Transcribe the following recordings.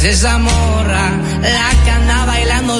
es esa morra la cana bailando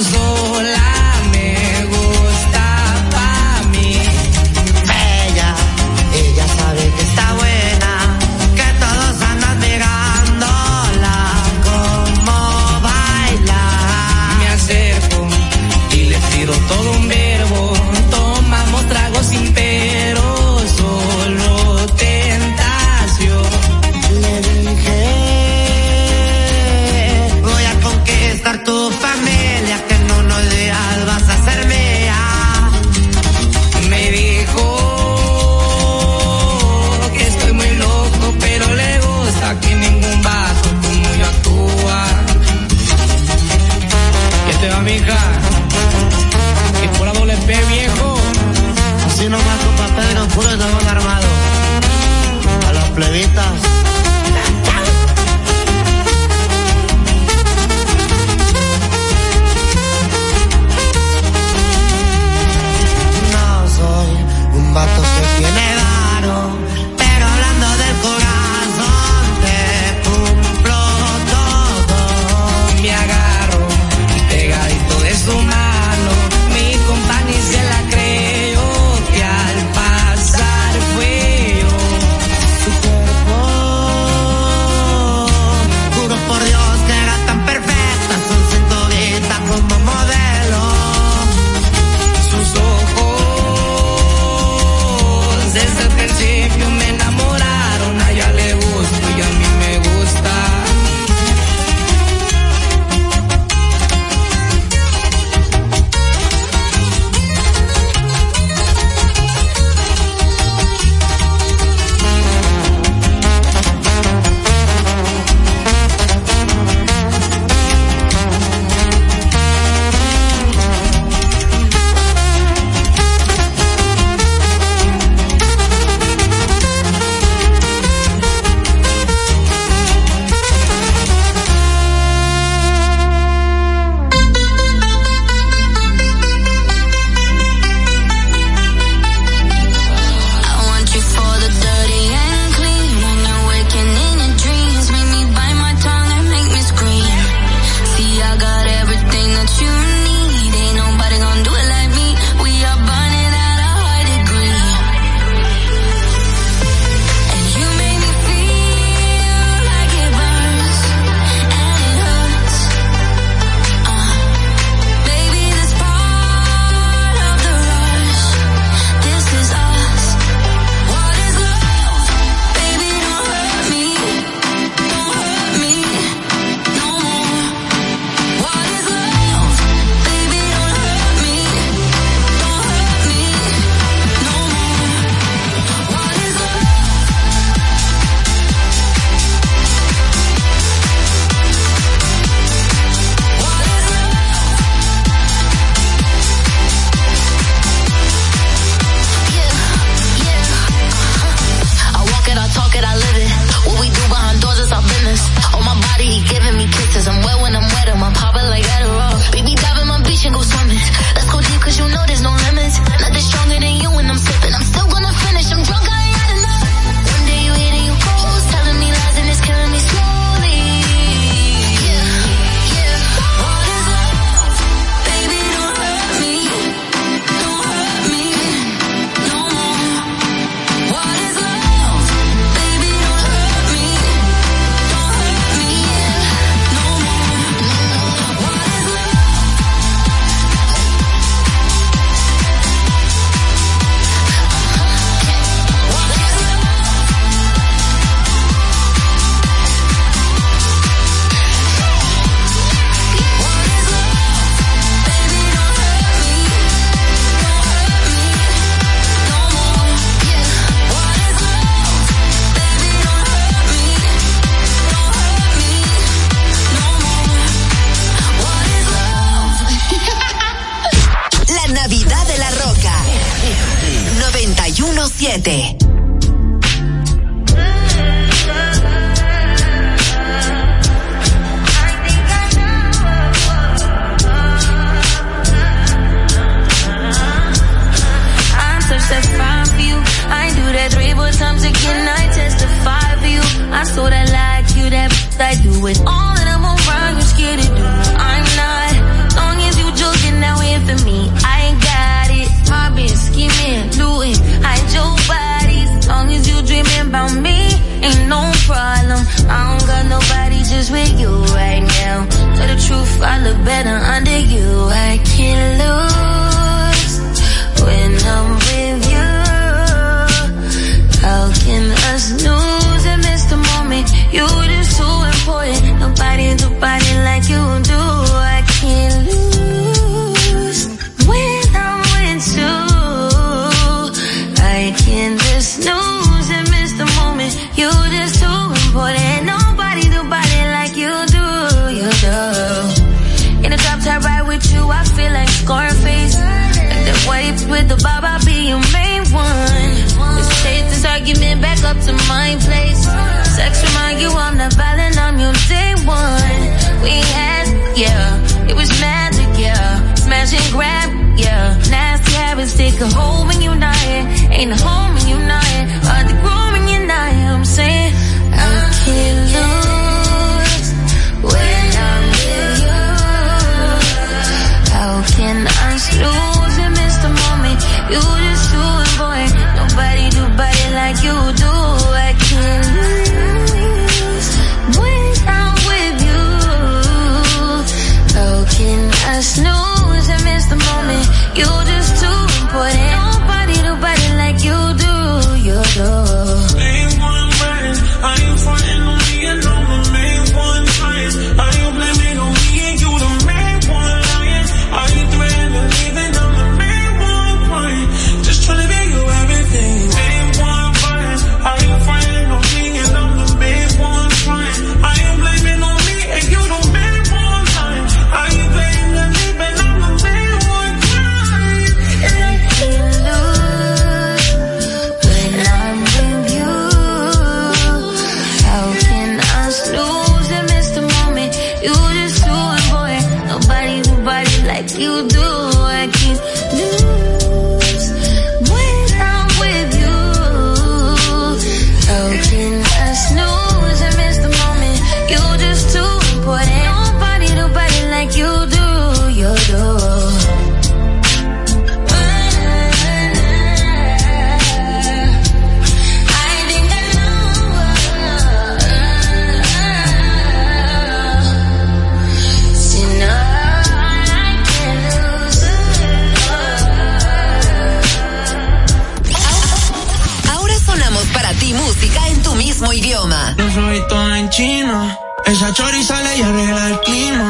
Esa choriza le y arregla el clima.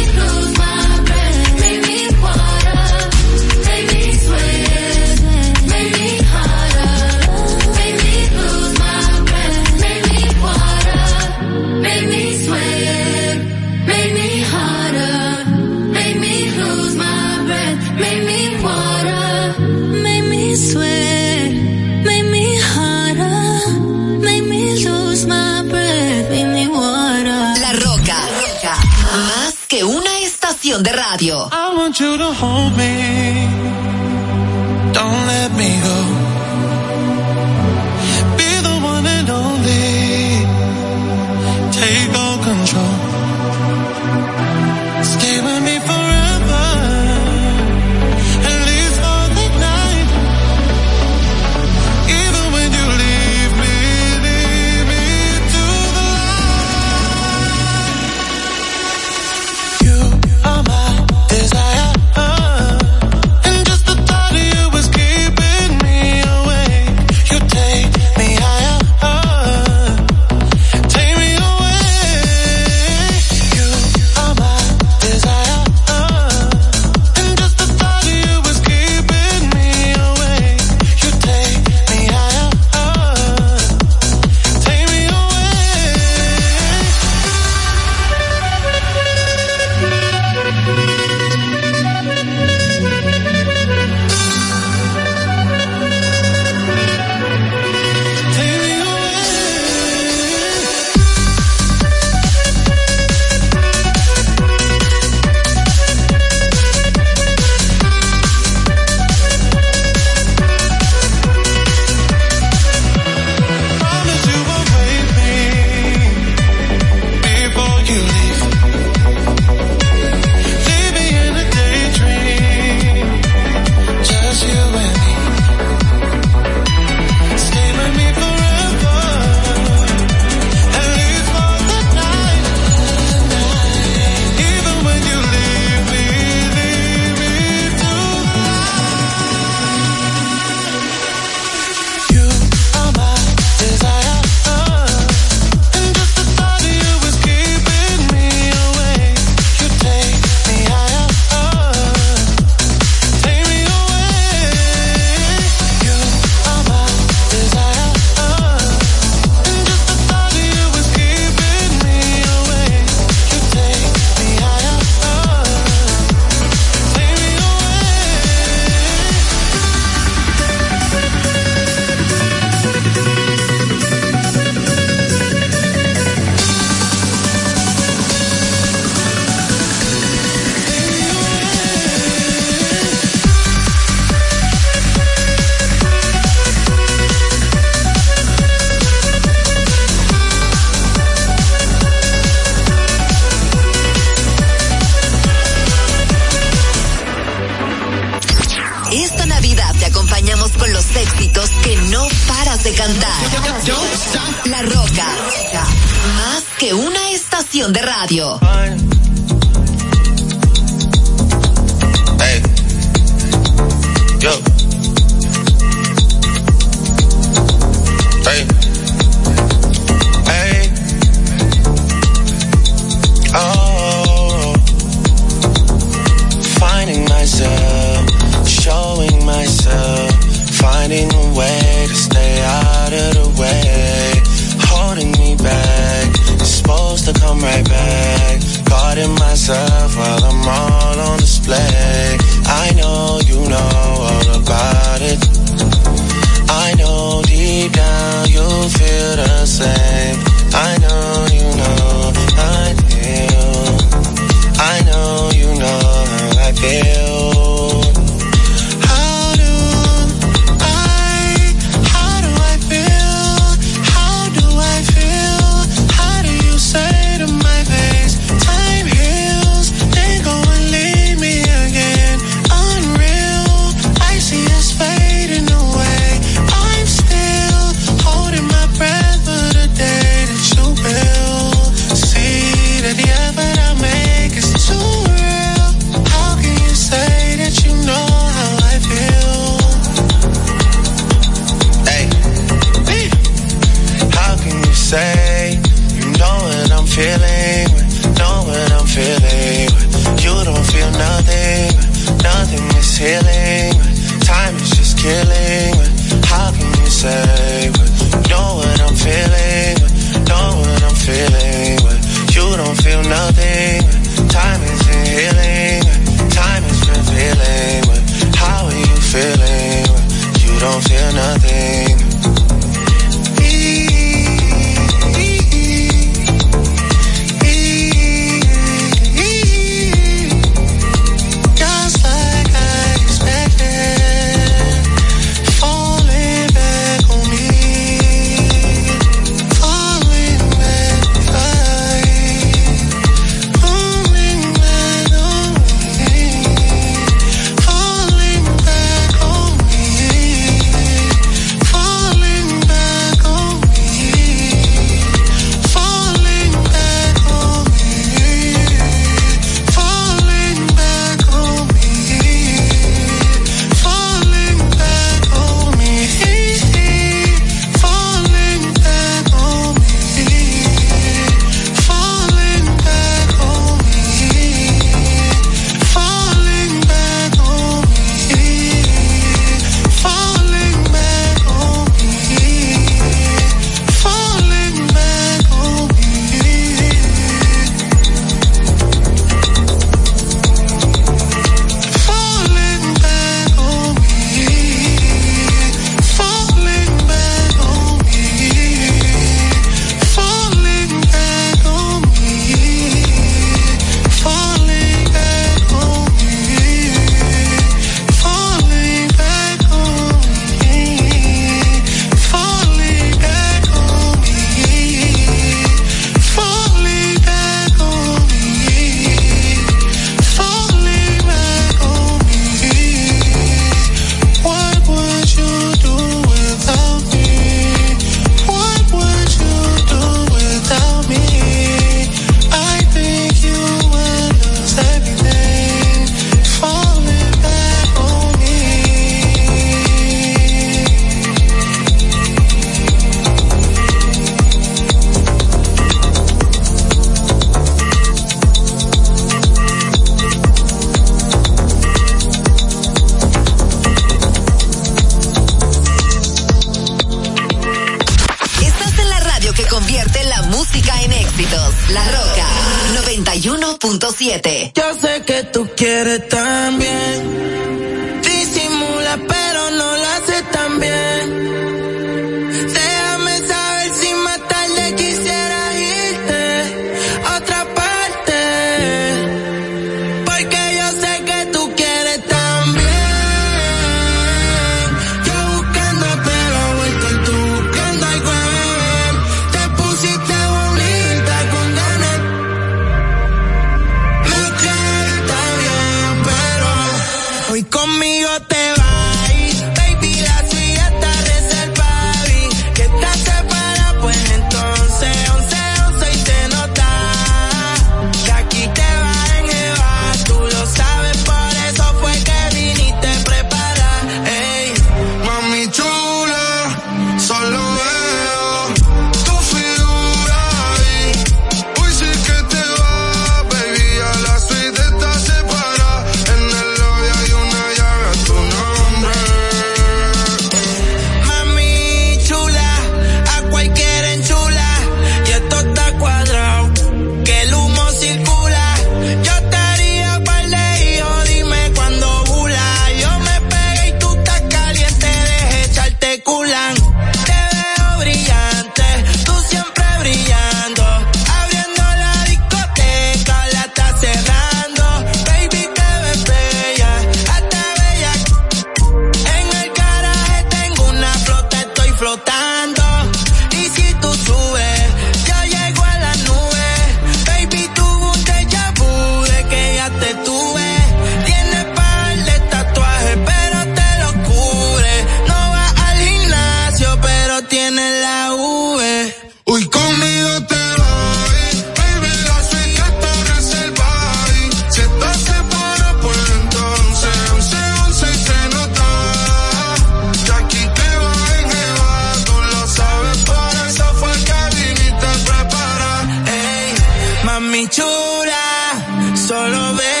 mi chula, solo ve.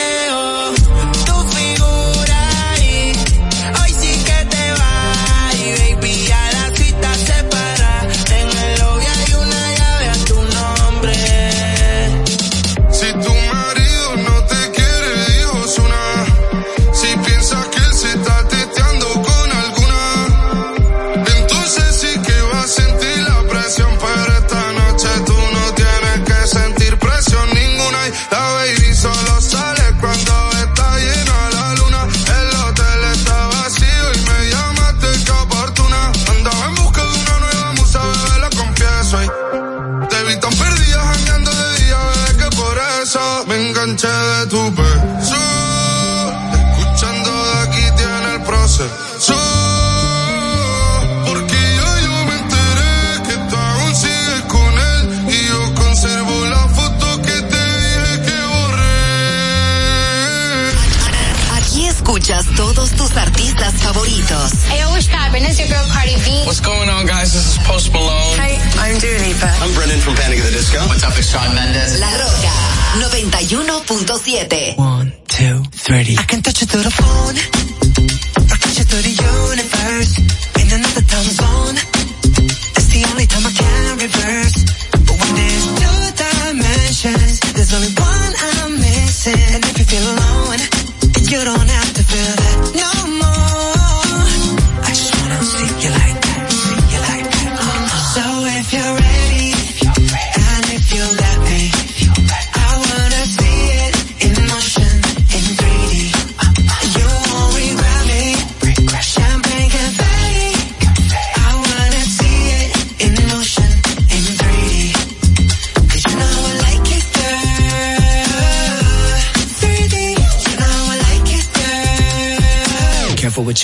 What's going on, guys? This is Post Malone. Hey, I'm Dua Lipa. I'm Brendan from Panic at the Disco. What's up, it's Shawn Mendes. La Roca, 91.7. One, two, three. I can touch it through the phone.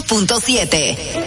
101.7.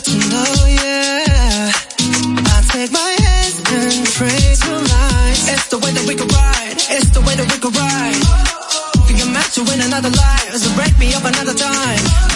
to know, yeah. I take my hands and It's the way that we can ride. It's the way that we can ride. another life. break me up another time.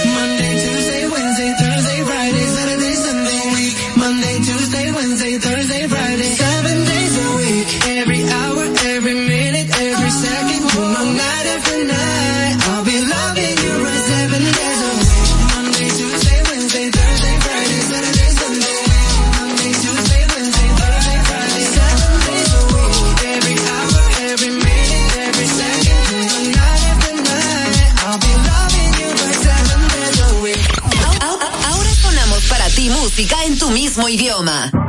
mismo idioma.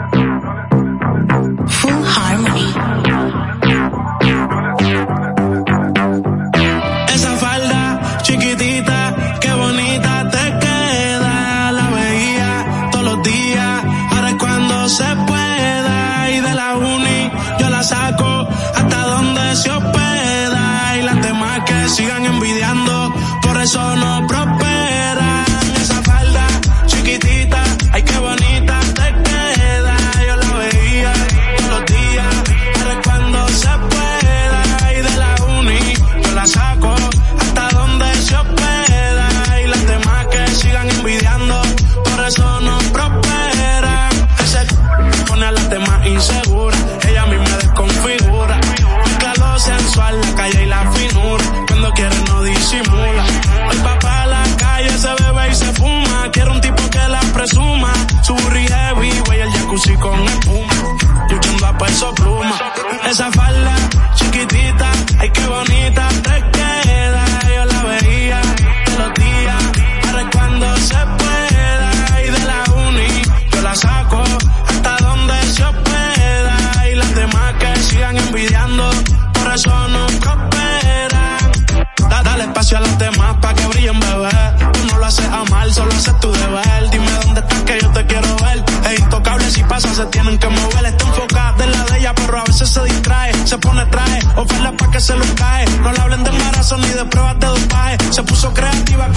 se cae. No le hablen de embarazo ni de pruebas de dopaje. Se puso creativa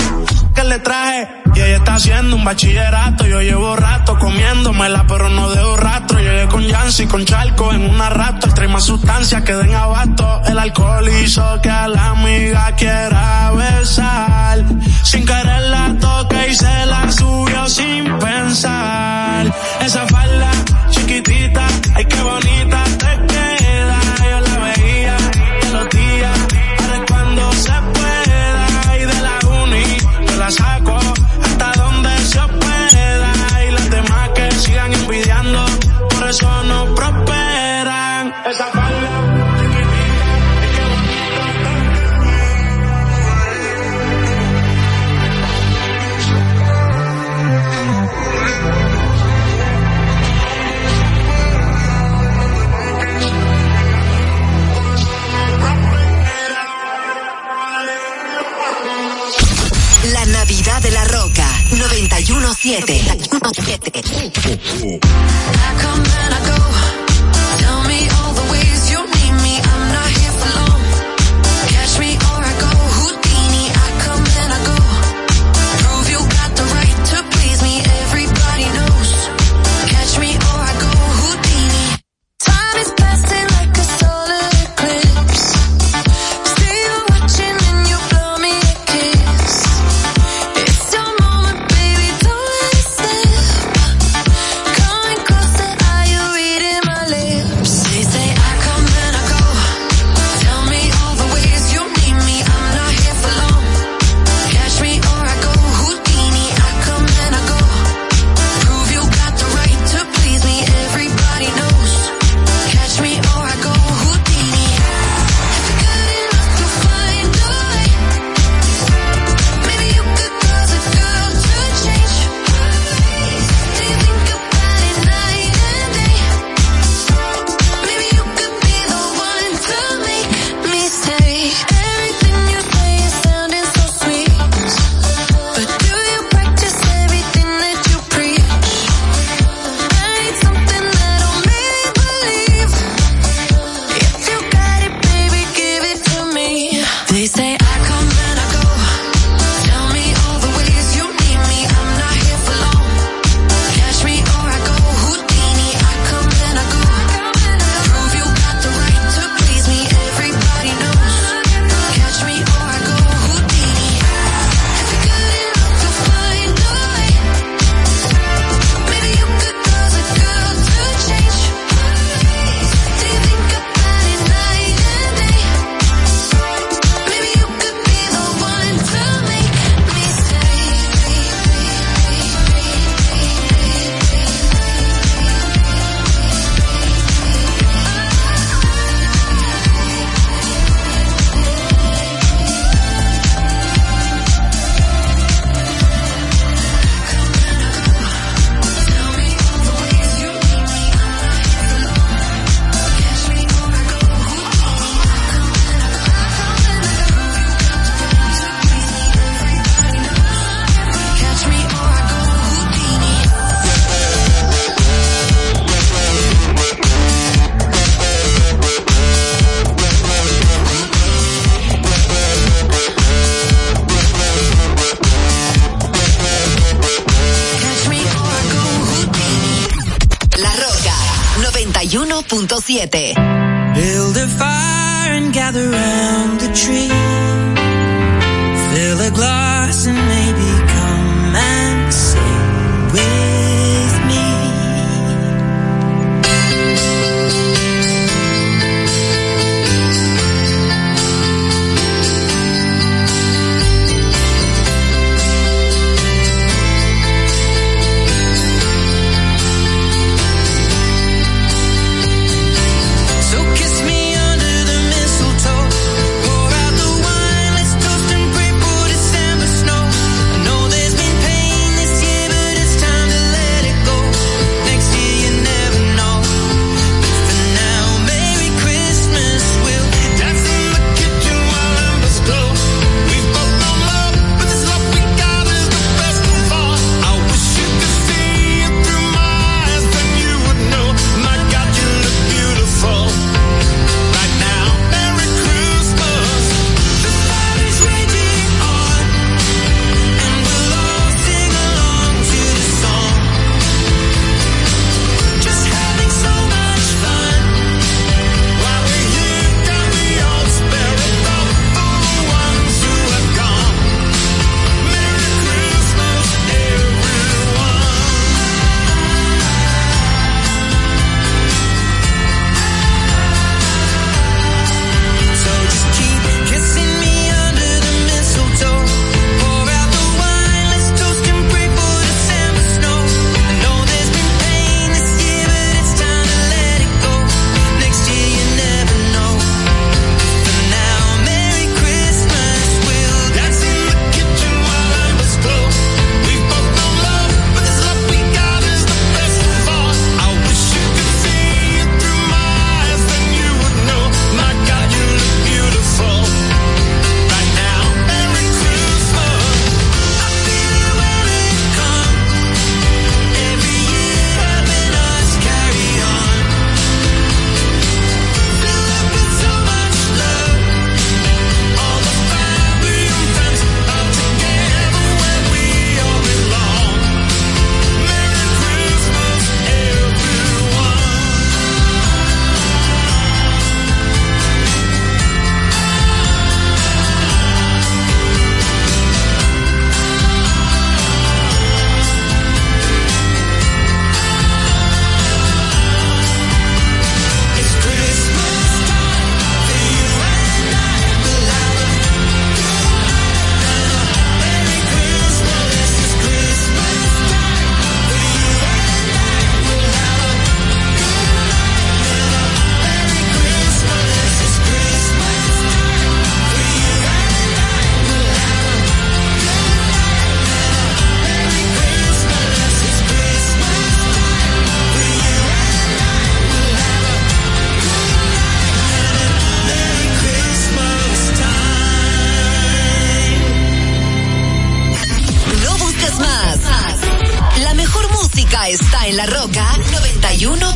que le traje. Y ella está haciendo un bachillerato. Yo llevo rato comiéndomela, pero no dejo rastro. Llegué con Yancy, con Charco en una rato. Extrema sustancia, sustancias que den abasto. El alcohol hizo que a la amiga quiera besar. Sin querer la toque y se la subió sin pensar. Esa go Build a fire and gather out.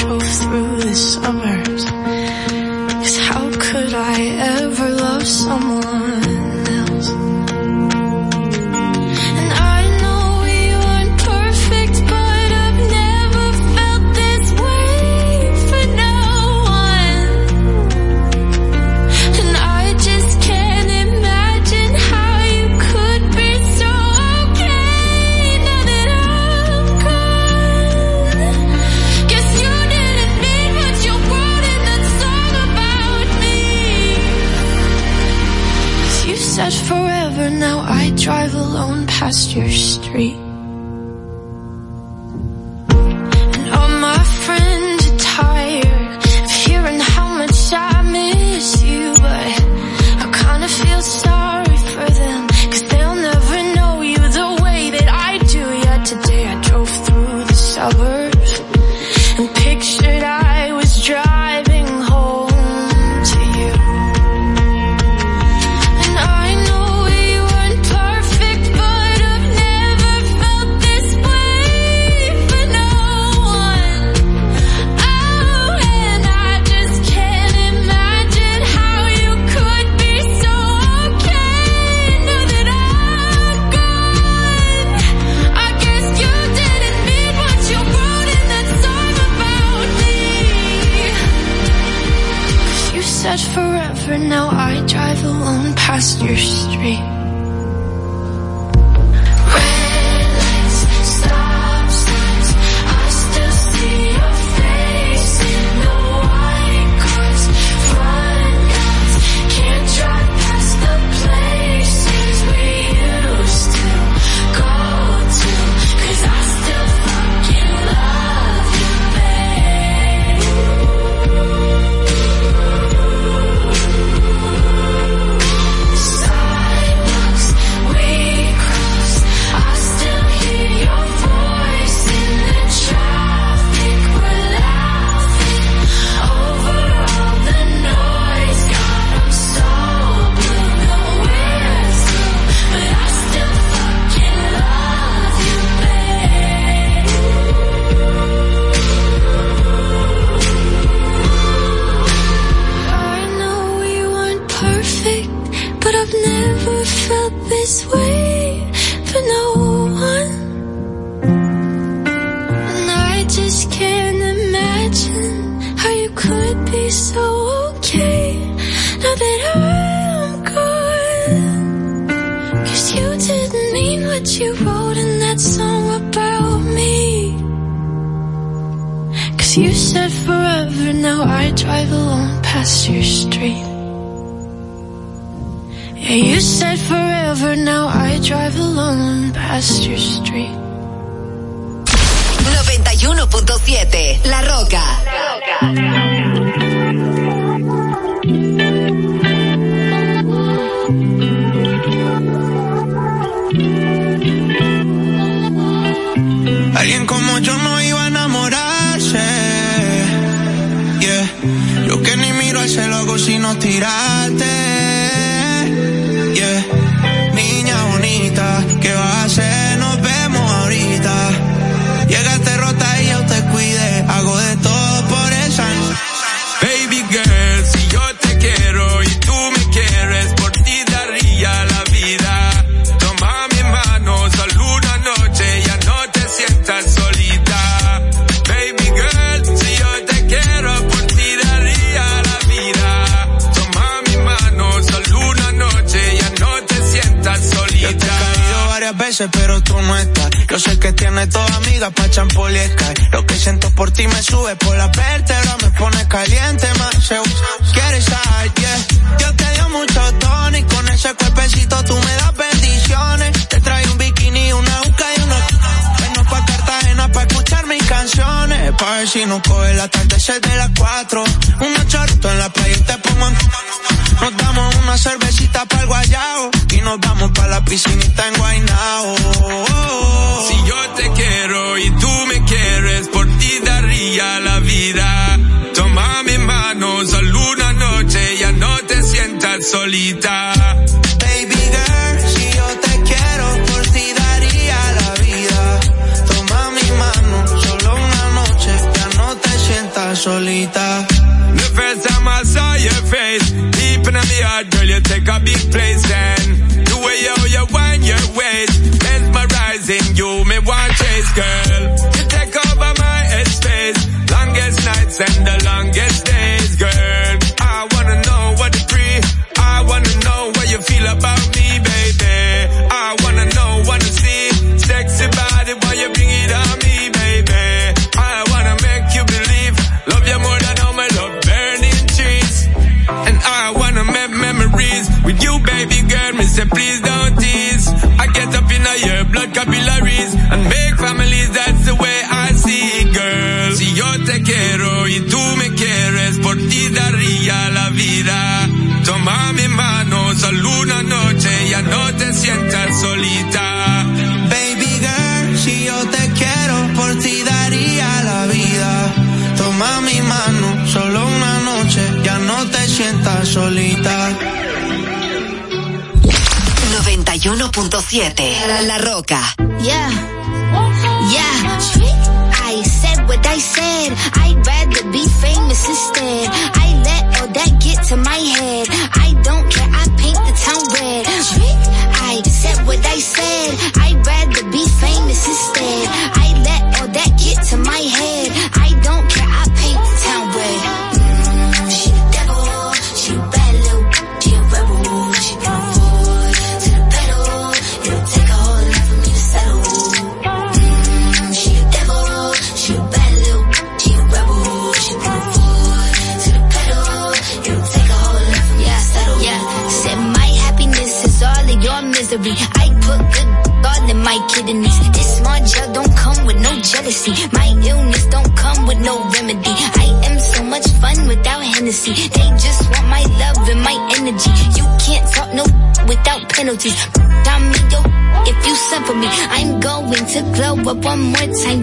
drove through the summers. Cause how could I ever love someone?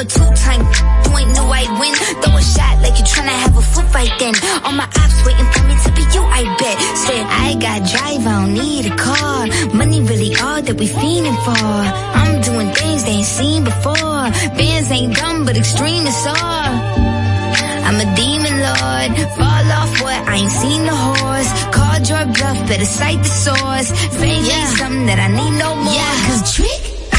I'm a two-time, you ain't know I win. Throw a shot like you tryna have a foot fight then. All my ops waiting for me to be you, I bet. Said I got drive, I don't need a car. Money really all that we fiending for. I'm doing things they ain't seen before. Bands ain't dumb, but extreme is all. I'm a demon lord. Fall off what? I ain't seen the horse. Called your bluff, better cite the source. Fame yeah. ain't something that I need no more. Yeah, cause trick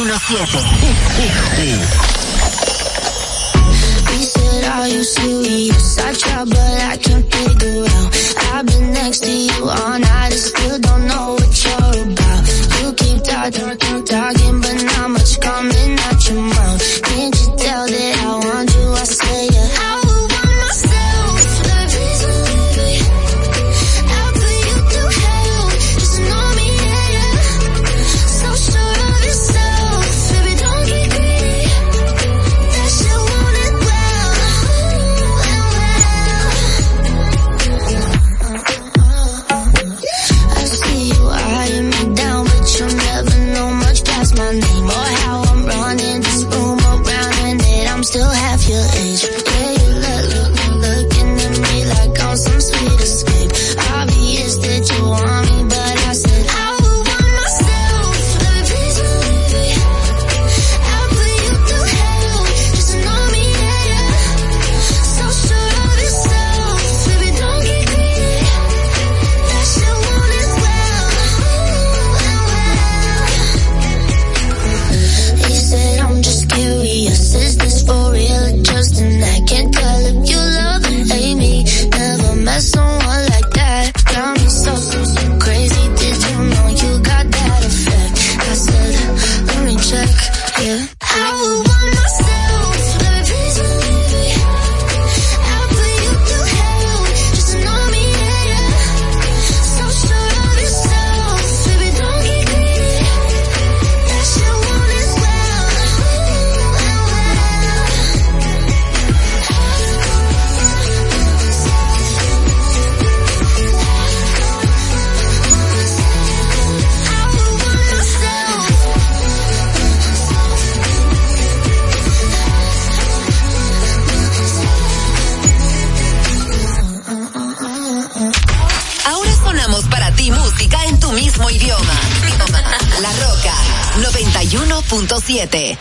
917. said, are you I can't figure out. I've been next to you all night, still don't know what you're about. You keep talking, talking. 7.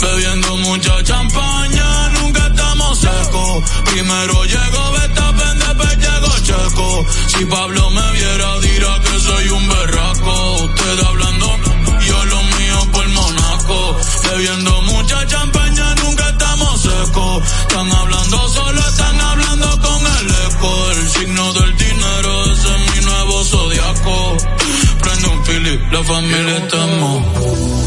Bebiendo mucha champaña, nunca estamos secos. Primero llego beta, después llego Checo. Si Pablo me viera dirá que soy un berraco. Usted hablando, yo lo mío por Monaco. Bebiendo mucha champaña, nunca estamos secos. Están hablando solo, están hablando con el eco. El signo del dinero, ese es mi nuevo zodiaco. Prende un Philip, la familia estamos.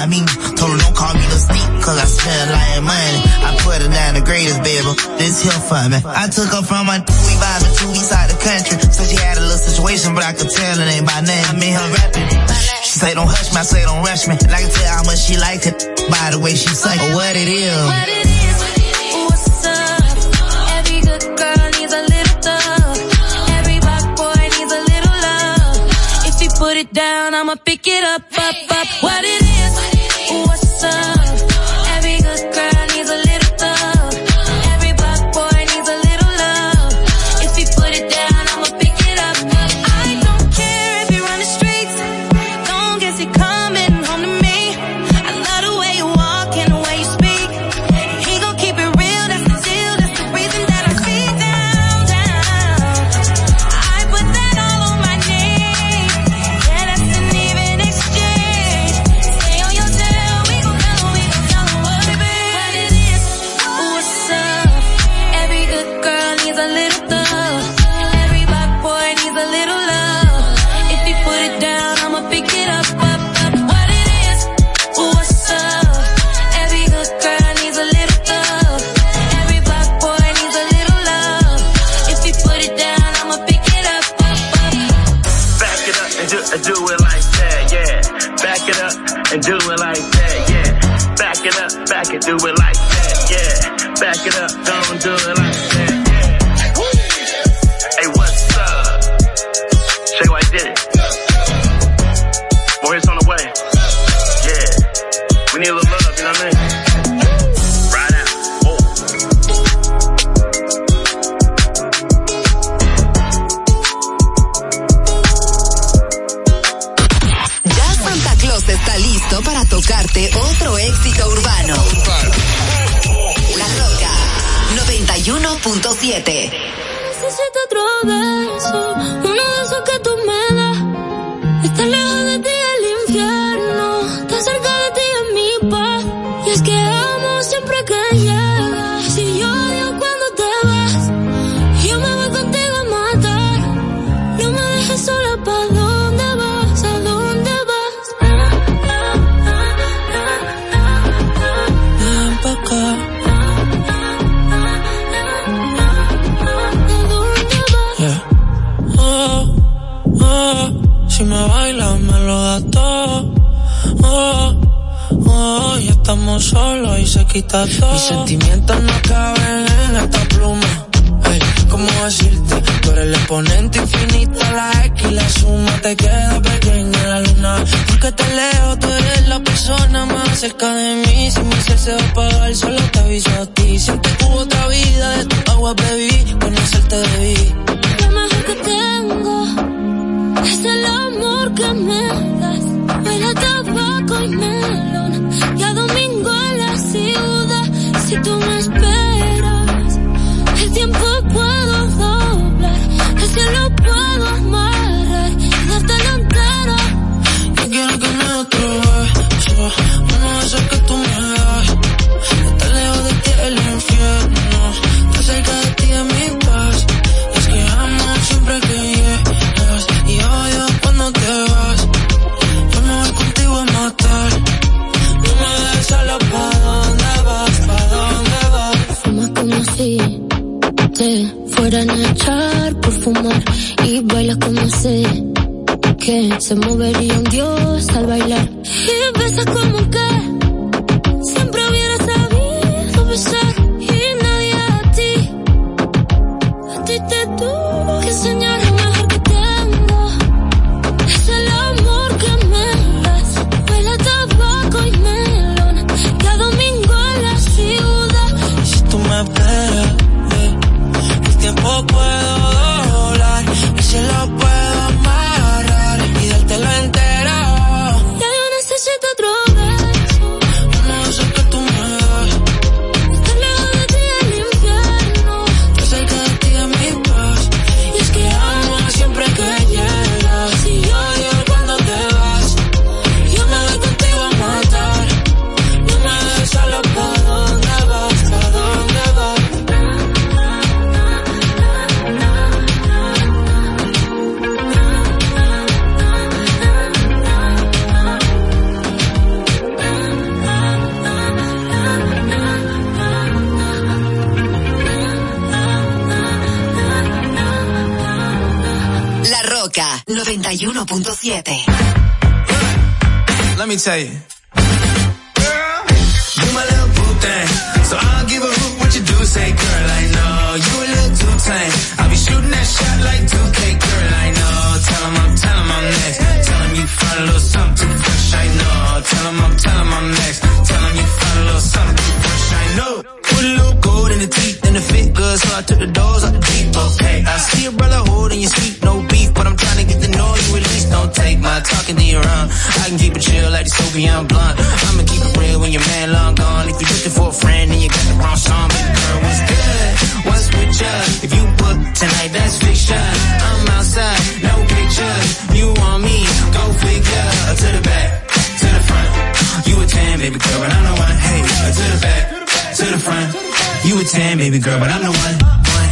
I mean, told her don't call me no sneak, cause I spend of money. I put her down the greatest, baby. This here for me. I took her from my we vibing to east side of the country. Said she had a little situation, but I could tell it ain't by name. I mean, her rapping. She say don't hush me, I say don't rush me. And I can tell how much she liked it by the way she sang. Like, what it is. What it is. put it down, I'ma pick it up, up, up. What it is? do it like that, yeah. Back it up, do Mis sentimientos no caben en esta pluma. ¿cómo decirte? Tú eres el exponente infinito, la X y la suma. Te queda pequeña la luna. Porque te leo, tú eres la persona más cerca de mí. Si mi ser se va a apagar, solo te aviso a ti. Siento tu otra vida, de tu agua bebí, de debí. Lo mejor que tengo es el amor que me das. Huele tabaco y melón. Ya domingo si tú me esperas, el tiempo puedo doblar. luchar por fumar y baila como sé que se movería un dios al bailar y besas como que 101.7. Let me tell you. Girl, you my little poop thing. So I'll give a hoot what you do say, girl. I know you a little too tame. I'll be shooting that shot like 2K, girl. I know. Tell him em I'm, tell my em I'm next. Tell him em you find a little something fresh, I know. Tell him I'm, tell my I'm next. Tell him you find a little something fresh, I know. Put a little gold in the teeth and the fit good, so I took the doors out the deep, okay. I see a brother can keep it chill like the Soviet I'm blunt. I'ma keep it real when your man long gone. If you're looking for a friend and you got the wrong song, baby girl, what's good? What's with ya? If you book tonight, that's fiction. I'm outside, no pictures. You want me? Go figure. To the back, to the front. You a tan, baby girl, but I'm the one. Hey, to the back, to the front. You a tan, baby girl, but I'm the one. one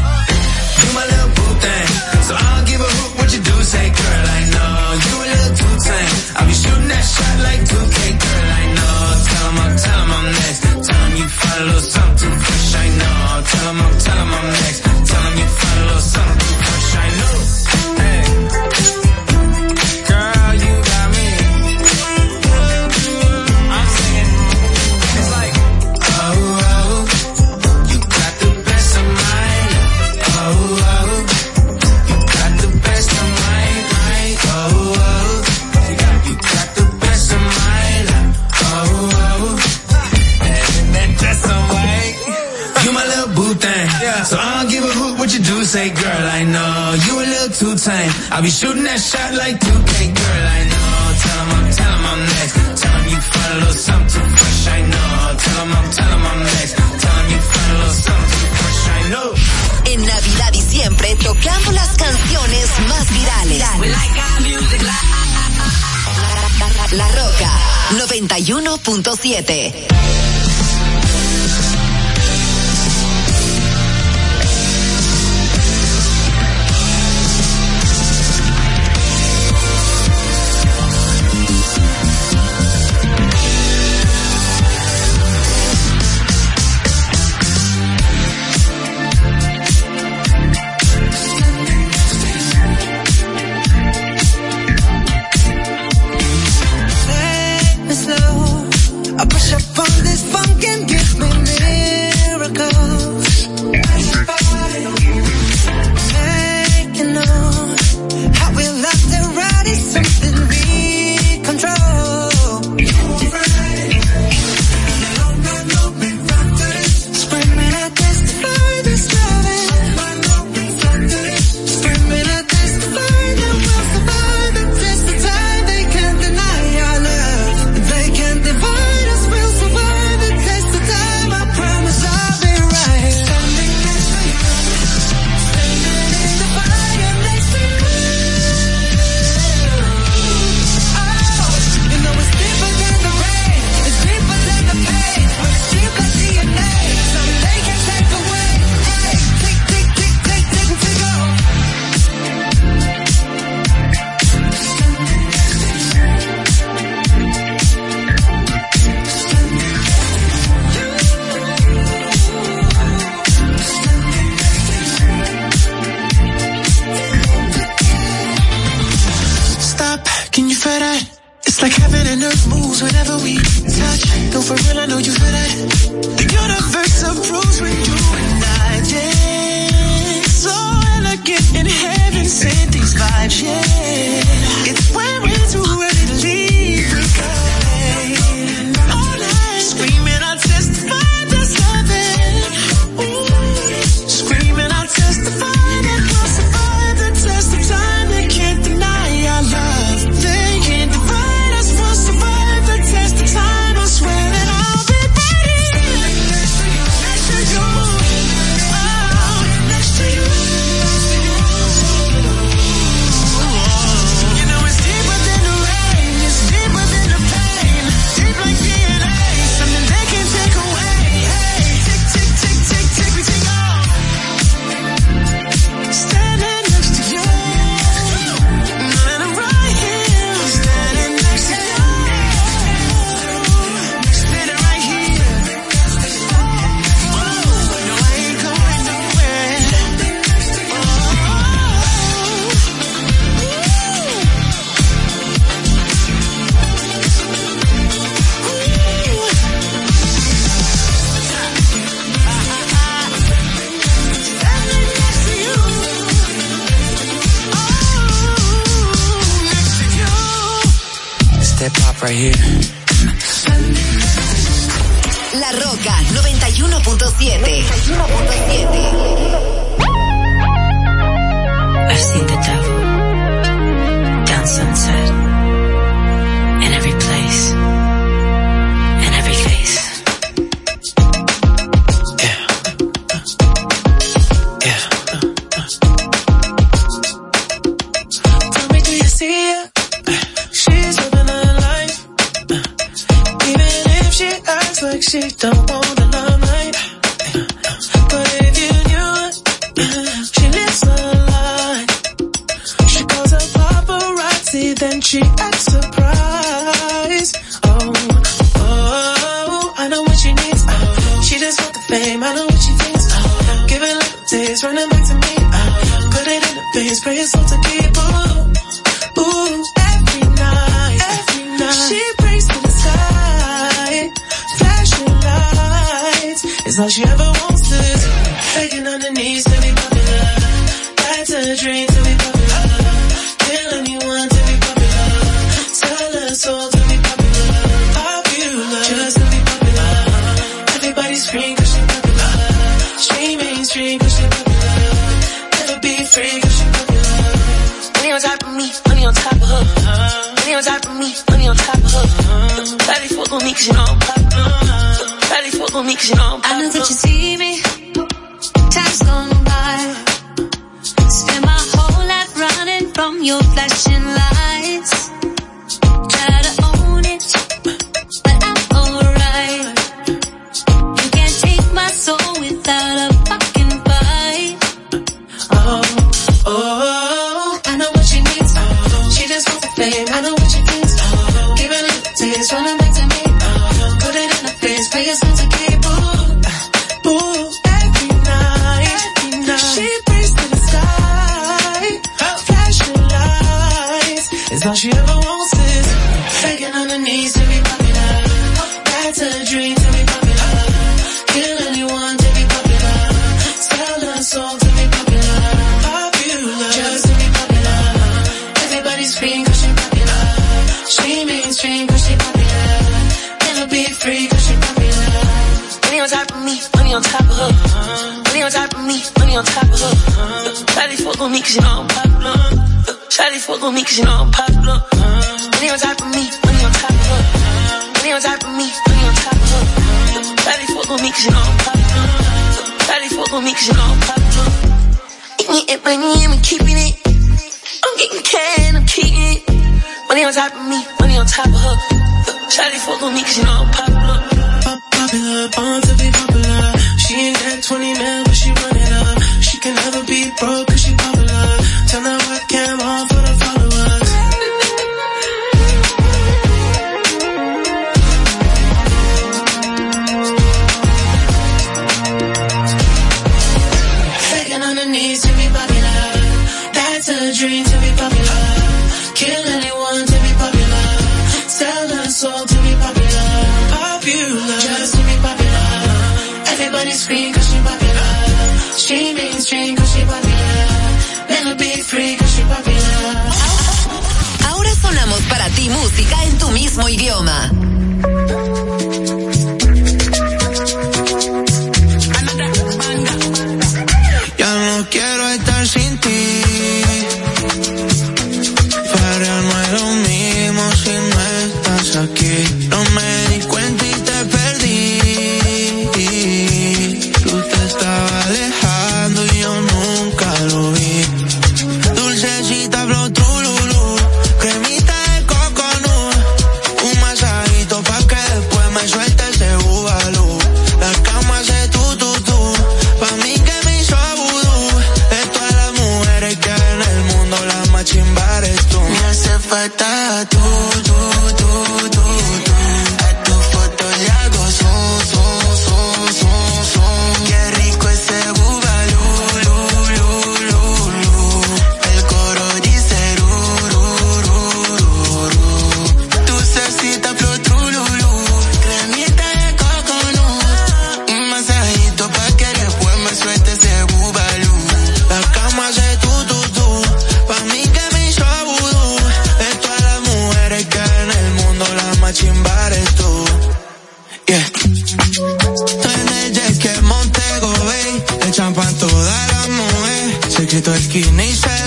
los I'll be shooting that shot like 2K, girl, I know. Tell him I'm, tell him I'm next. Tell him you find a little something too fresh, I know. Tell him I'm, tell him I'm next. Tell him you find a little something too fresh, I know. En Navidad y siempre tocamos las canciones más virales. La Roca 91.7 I'm popular. popular. popular. Never be popular. Money on top of me, money on top of her. Money on top of me, money on top of her. cause you know I'm popular. popular. I know that you see me. me cause you know I'm popular. Look, Shawty fuck with me cause you know I'm popular. Money on top of me, money on top of her. Money on top of me, money on top of her. Charlie fuck with me cause you know I'm popular. Uh, Charlie fuck with me cause you know I'm popular. Uh, ain't it, money, I'm keeping it. I'm getting cash, I'm keeping it. Money on top of me, money on top of her. Uh, Charlie fuck with me cause you know I'm popular. Popular, bonds to be popular.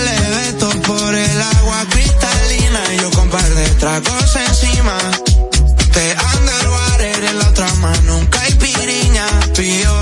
veto por el agua cristalina. Y yo con par de tragos encima. Te underwater en la otra nunca hay piriña. Pío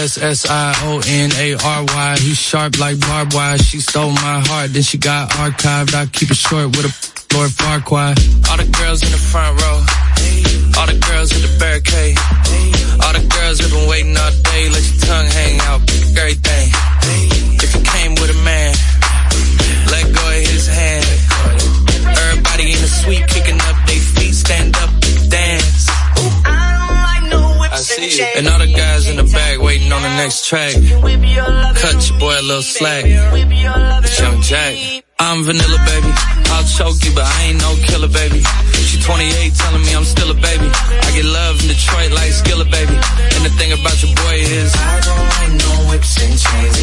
S S I O N A R Y. He's sharp like barbed wire. She stole my heart, then she got archived. I keep it short with a Lord Farquhar. All the girls in the front row. All the girls at the barricade. All the girls have been waiting all day. Let your tongue hang out. Pick everything. If you came with a man, let go of his hand. Everybody in the suite kicking up their feet. Stand up, dance. I see you. And all the guys waiting on the next track. Cut your boy a little slack. It's Young Jack. I'm vanilla, baby. I'll choke you, but I ain't no killer, baby. She 28, telling me I'm still a baby. I get love in Detroit like Skilla, baby. And the thing about your boy is, I don't like no whips and chains.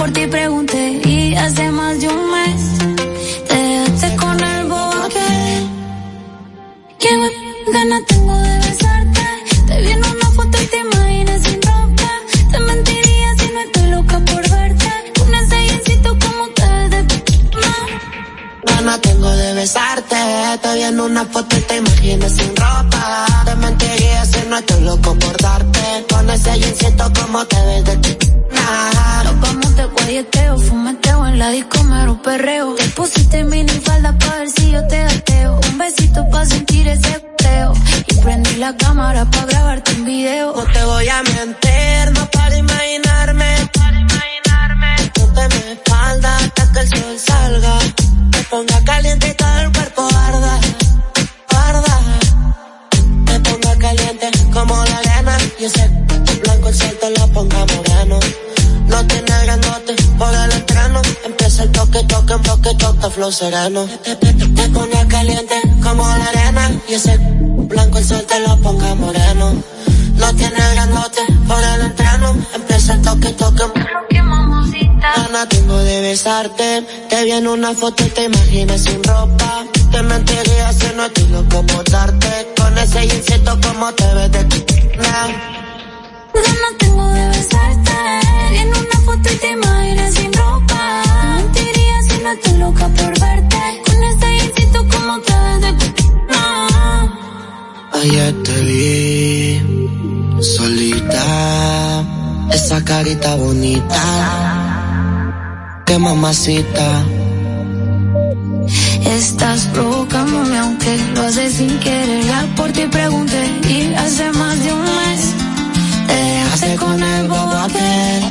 por ti pregunté y hace más de un mes te dejaste con el bobo Qué ganas tengo de besarte, te vi en una foto y te imaginas sin ropa. Te mentiría si no estoy loca por verte, ese ensayoncito como te ves de Ganas tengo de besarte, te vi en una foto y te imaginas sin ropa. Te mentiría si no estoy loca por darte, con ese jeansito como te ves de ti fumeteo en la disco mero perreo. Te pusiste mini falda pa' ver si yo te gateo. Un besito pa' sentir ese teo. Y prendí la cámara pa' grabarte un video. No te voy a mentir, no para imaginarme. Para imaginarme. mi espalda hasta que el sol salga. Me ponga caliente toca flow sereno. Te, pones caliente como la arena. Y ese blanco el sol te lo ponga moreno. No tiene grandote por el entreno. Empieza el toque, toque. Ana, tengo de besarte. Te vi en una foto y te imaginas sin ropa. Te mentiría si no estoy loco por darte. Con ese insecto como te ves de ti. No tengo de besarte. En una foto y te imaginas sin ropa estoy loca por verte. Con ese instinto como que desde que... Ayer te vi solita, esa carita bonita. Qué mamacita. Estás provocándome aunque lo haces sin querer Ya por ti pregunté y hace más de un mes Te dejaste con el bobo aquel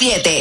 7.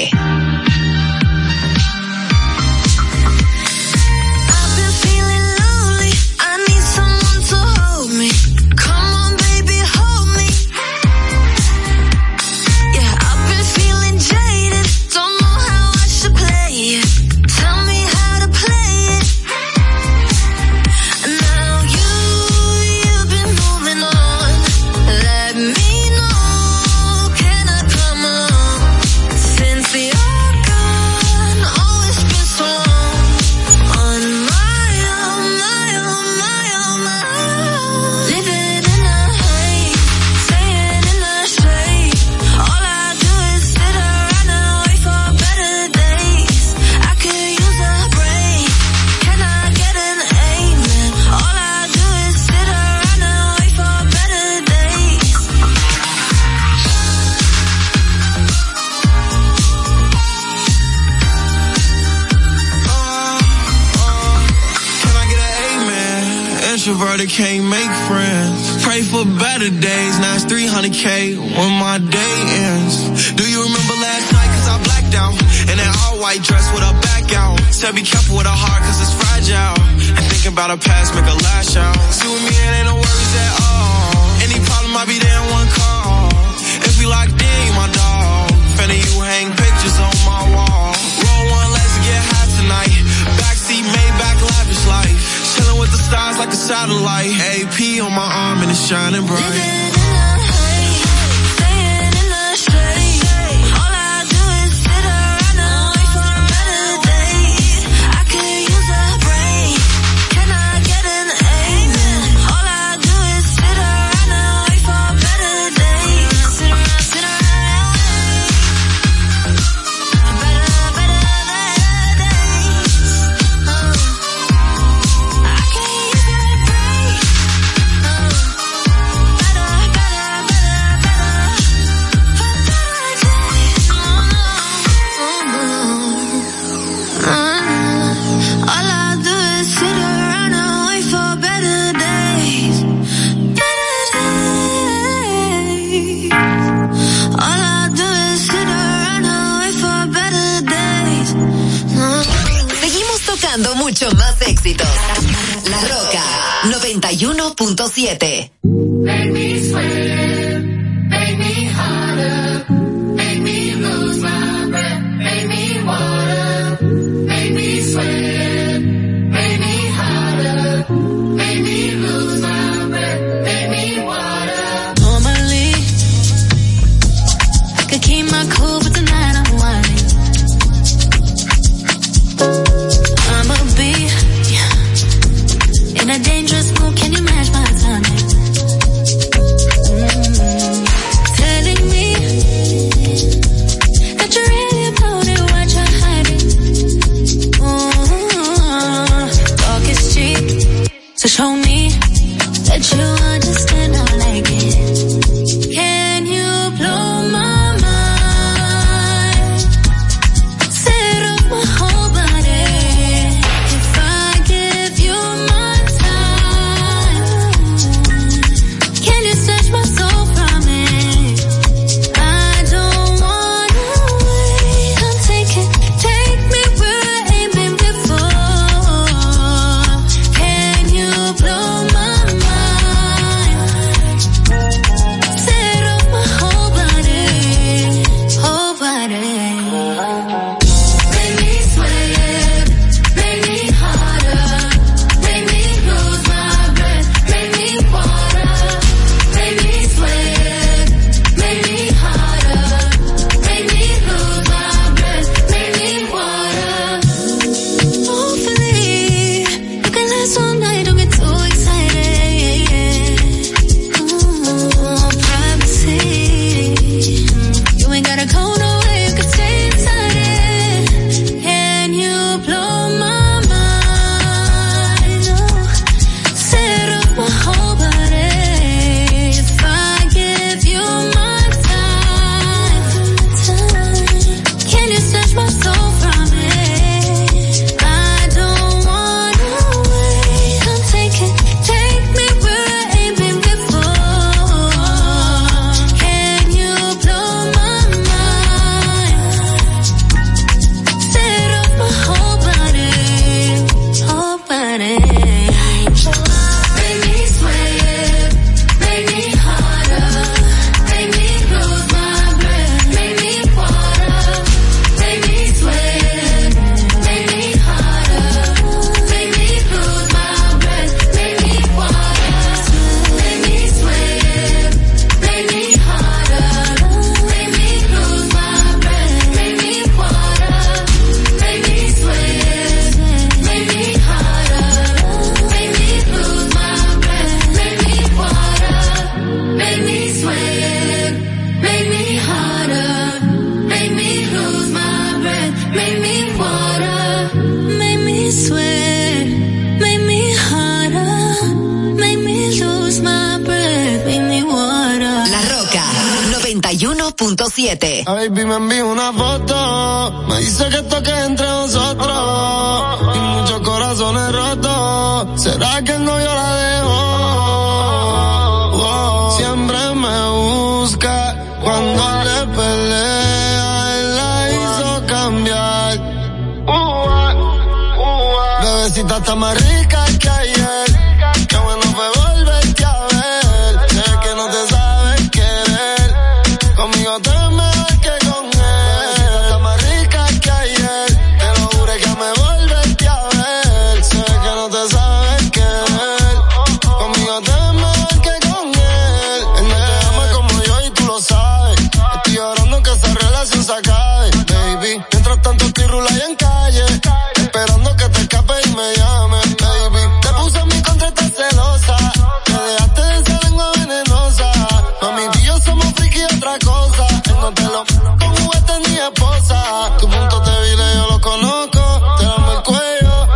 otra cosa. te lo con esta ni esposa. Tu punto vida yo lo conozco. Te damos el cuello.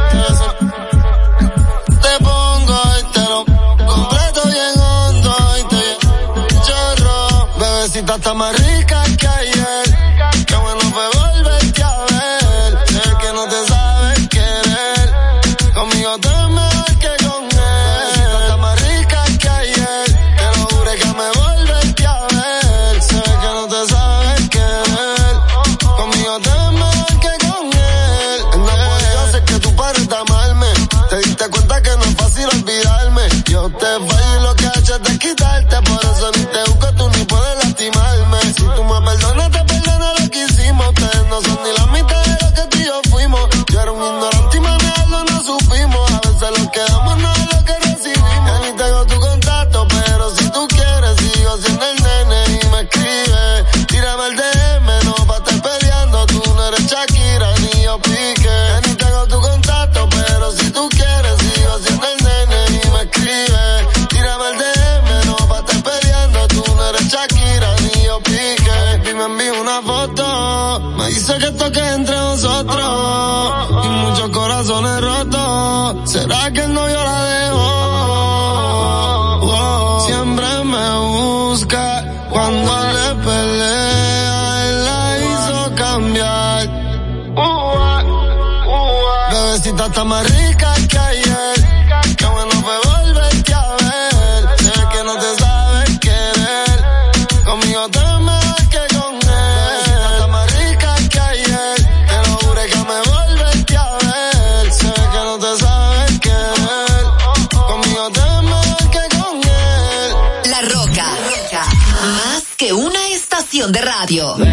Te, pongo y te lo completo bien hondo y te chorro. Bebecita está más rica. Radio.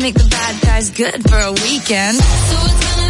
make the bad guys good for a weekend. So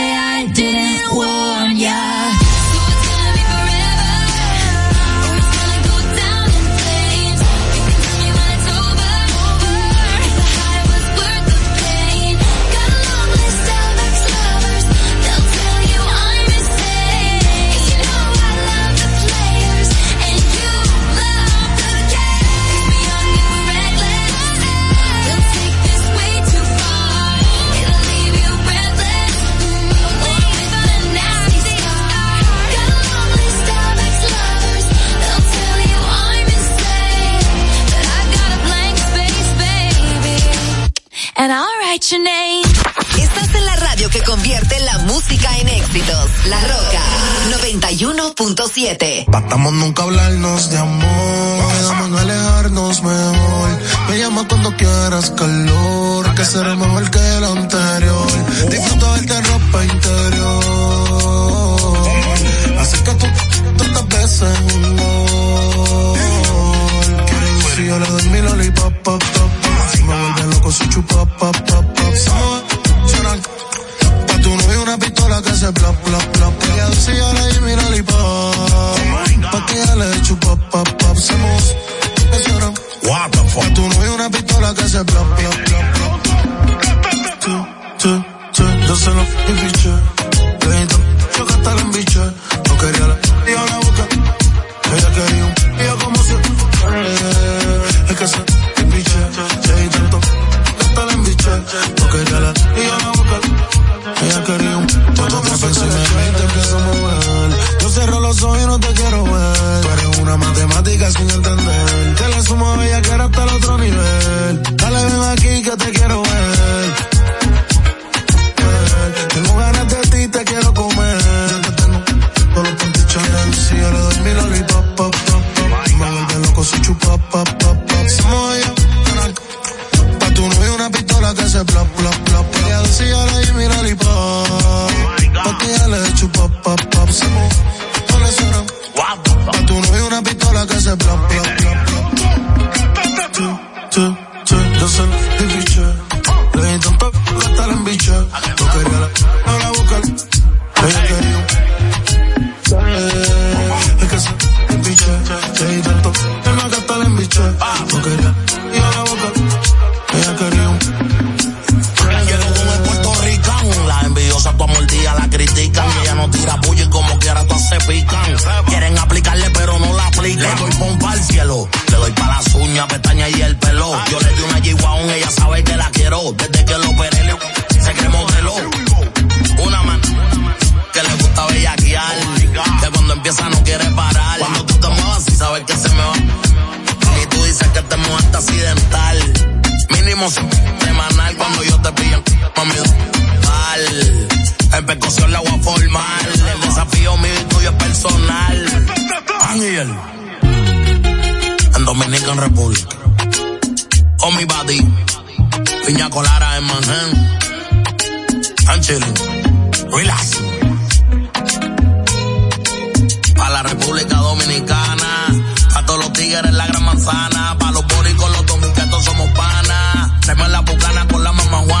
Estás en la radio que convierte la música en éxitos. La Roca 91.7. Batamos nunca hablarnos de amor. Quedamos alejarnos mejor. Me llama cuando quieras calor. Que será mejor que el anterior. Disfruta de ropa interior. Así que tú, tantas veces un gol. Si pop, pop con su chupa, pa, pa, pa, pa. Pa' tu novio una pistola que hace bla, bla, bla, Ella decía la y mira el pa. Pa' ti ya le chupa, pa, pa, pa. What the fuck? Pa' tu novio una pistola que hace bla, bla, me la el agua formal, El desafío mío y tuyo es personal. Ángel. En Dominican Republic. On mi body. Piña Colara en Manhattan. I'm Relax. Pa' la República Dominicana. a todos los tigres la gran manzana. Pa' los bonitos los dominicanos somos panas. me la bucana con la mamá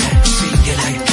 like